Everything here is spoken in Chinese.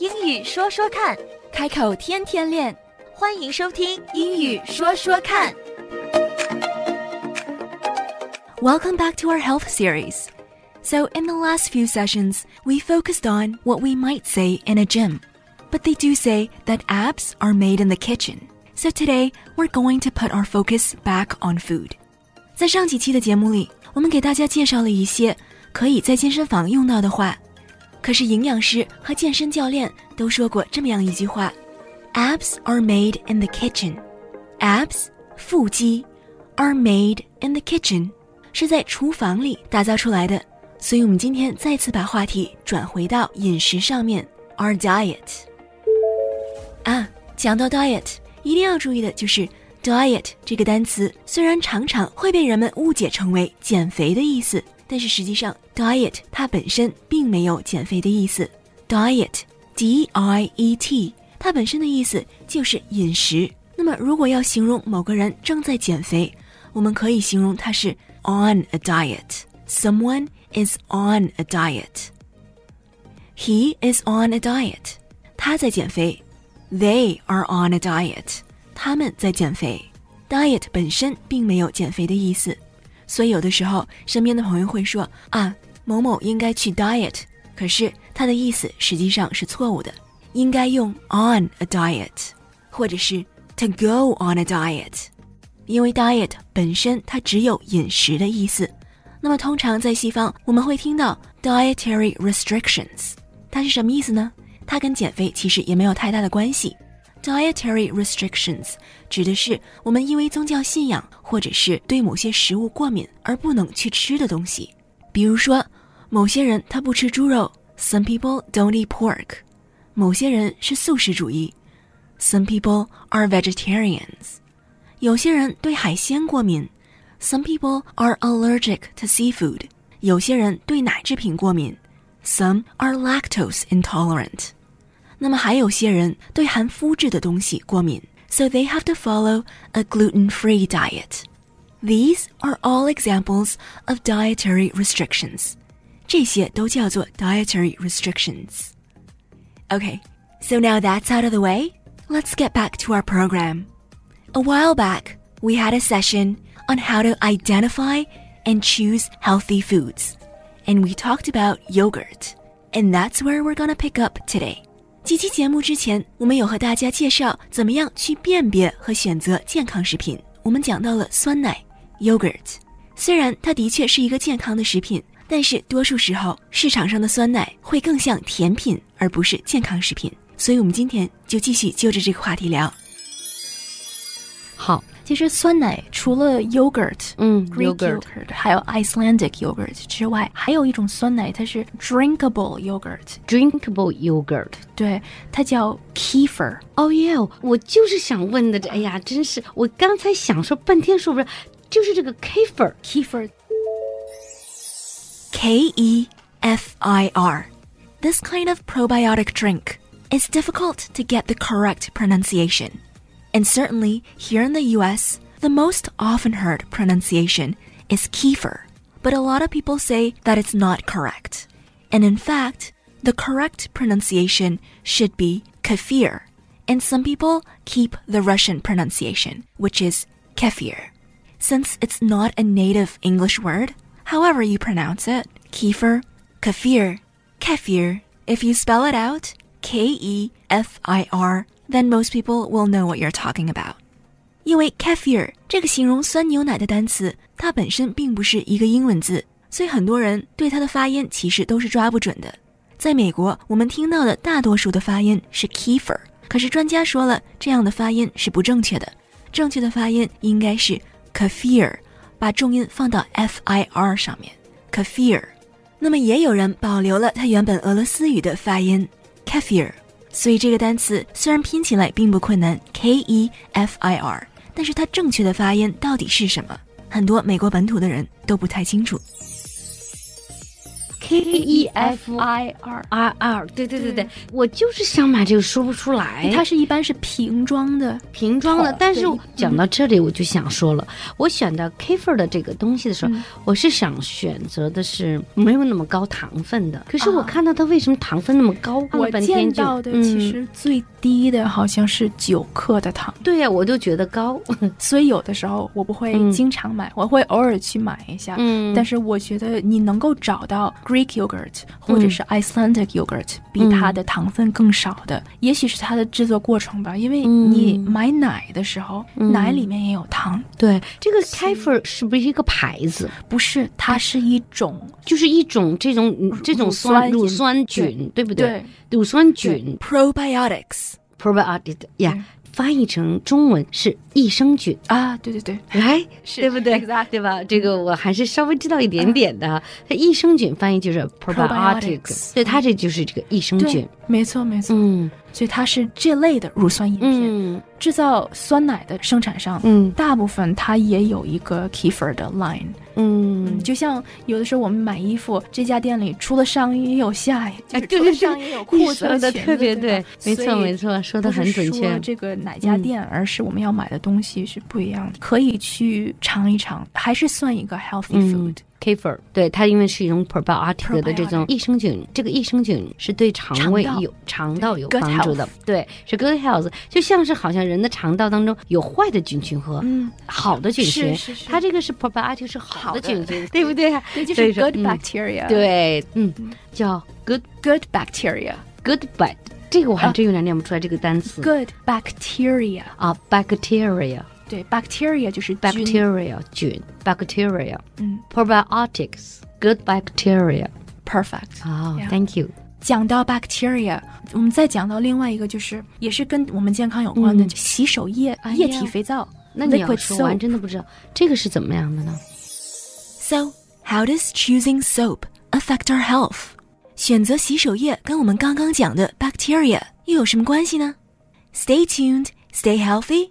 英语说说看，开口天天练。欢迎收听《英语说说看》。 Welcome back to our health series. So, in the last few sessions, we focused on what we might say in a gym. But they do say that abs are made in the kitchen. So, today, we're going to put our focus back on food. 在上几期的节目里，我们给大家介绍了一些可以在健身房用到的话。 可是营养师和健身教练都说过这么样一句话：Abs are made in the kitchen. Abs 腹肌 are made in the kitchen 是在厨房里打造出来的。所以，我们今天再次把话题转回到饮食上面，our diet。啊，讲到 diet，一定要注意的就是 diet 这个单词，虽然常常会被人们误解成为减肥的意思，但是实际上 diet 它本身并没有减肥的意思。diet，d i e t，它本身的意思就是饮食。那么，如果要形容某个人正在减肥，我们可以形容他是 on a diet。Someone is on a diet. He is on a diet. 他在减肥。They are on a diet. 他们在减肥。Diet 本身并没有减肥的意思， 所以有的时候身边的朋友会说啊，某某应该去 diet，可是它的意思实际上是错误的，应该用 on a diet，或者是 to go on a diet，因为 diet 本身它只有饮食的意思。那么通常在西方我们会听到 dietary restrictions，它是什么意思呢？它跟减肥其实也没有太大的关系。Dietary restrictions 指的是我们因为宗教信仰或者是对某些食物过敏而不能去吃的东西。比如说，某些人他不吃猪肉，Some people don't eat pork。某些人是素食主义，Some people are vegetarians。有些人对海鲜过敏，Some people are allergic to seafood。有些人对奶制品过敏，Some are lactose intolerant。 那么还有些人对含麸质的东西过敏，so they have to follow a gluten-free diet. These are all examples of dietary restrictions. 这些都叫做 dietary restrictions. Okay, so now that's out of the way, let's get back to our program. A while back, we had a session on how to identify and choose healthy foods. And we talked about yogurt. And that's where we're gonna pick up today. 几期节目之前，我们有和大家介绍怎么样去辨别和选择健康食品。我们讲到了酸奶 （yogurt），虽然它的确是一个健康的食品，但是多数时候市场上的酸奶会更像甜品，而不是健康食品。所以，我们今天就继续就着这个话题聊。好，其实酸奶除了 yogurt，嗯 Greek yogurt yogurt，还有 Icelandic yogurt 之外，还有一种酸奶，它是 drinkable yogurt， drinkable yogurt。对，它叫 kefir。哦耶，我就是想问的，这哎呀，真是我刚才想说半天说不是，就是这个 kefir。 kefir K E F I R. This kind of probiotic drink is difficult to get the correct pronunciation. And certainly here in the US, the most often heard pronunciation is kefir. But a lot of people say that it's not correct. And in fact, the correct pronunciation should be kefir. And some people keep the Russian pronunciation, which is kefir. Since it's not a native English word, however you pronounce it, kefir, kefir, kefir, if you spell it out, K E F I R, then most people will know what you're talking about. 因为 kefir 这个形容酸牛奶的单词，它本身并不是一个英文字，所以很多人对它的发音其实都是抓不准的。在美国，我们听到的大多数的发音是 kefir，可是专家说了，这样的发音是不正确的，正确的发音应该是 kefir，把重音放到 f i r 上面，kefir。那么也有人保留了它原本俄罗斯语的发音 kefir，所以这个单词虽然拼起来并不困难，k e f i r，但是它正确的发音到底是什么？很多美国本土的人都不太清楚。K E F I R。R R，对对对对，我就是想买这个，说不出来。它是一般是瓶装的，瓶装的，但是讲到这里，我就想说了，我选到 Kefir 的这个东西的时候，嗯我是想选择的是没有那么高糖分的。可是我啊看到它为什么糖分那么高？我见到的嗯其实最低的好像是九克的糖，对呀、我就觉得高。所以有的时候我不会嗯经常买，我会偶尔去买一下。嗯但是我觉得你能够找到 Greek yogurt 或者是 Icelandic yogurt、比它的糖分更少的，也许是它的制作过程吧。因为嗯。你买奶的时候，嗯。奶里面也有糖，对，这个 Kefir 是不是一个牌子？不是它是一种就是一种这种嗯这种酸乳乳酸菌，对不对乳酸菌。probiotics probiotic 呀对，翻译成中文是益生菌。啊，对对对，来，是对不对？对吧？这个我还是稍微知道一点点的。它益生菌翻译就是 probiotic，Probiotics 对，它这就是这个益生菌。，没错没错，嗯所以它是这类的乳酸饮品。嗯制造酸奶的生产商，嗯大部分它也有一个 Kefir 的 line。嗯，就像有的时候我们买衣服，这家店里除了上衣也有下衣，哎对对对上衣有裤子和说的特别对，没错没错，说的很准说确。这个哪家店，而是我们要买的东西是不一样的，可以去尝一尝，还是算一个 healthy 嗯 food。Kefir，对它因为是一种 probiotic 的这种益生菌，这个益生菌是对肠胃有肠道有帮助的对，是 good health，就像是好像人的肠道当中有坏的菌群和嗯，好的菌群，它这个是 probiotic 是好好的的菌群，对不对？对，就是 good 嗯。bacteria，对，嗯，叫 good good bacteria。good bite，这个我还啊。真有点念不出来这个单词。Good bacteria，啊，bacteria 对，bacteria 就是菌 bacteria 菌 bacteria 嗯 probiotics good bacteria ，perfect。啊 Yeah ，thank you，讲到 bacteria，我们再讲到另外一个，就是也是跟我们健康有关的、嗯洗手液、哎呀液体肥皂。那你要 liquid 说，我还 soap 真的不知道这个是怎么样的呢？ So, how does choosing soap affect our health? 选择洗手液跟我们刚刚讲的 bacteria 又有什么关系呢？Stay tuned, stay healthy,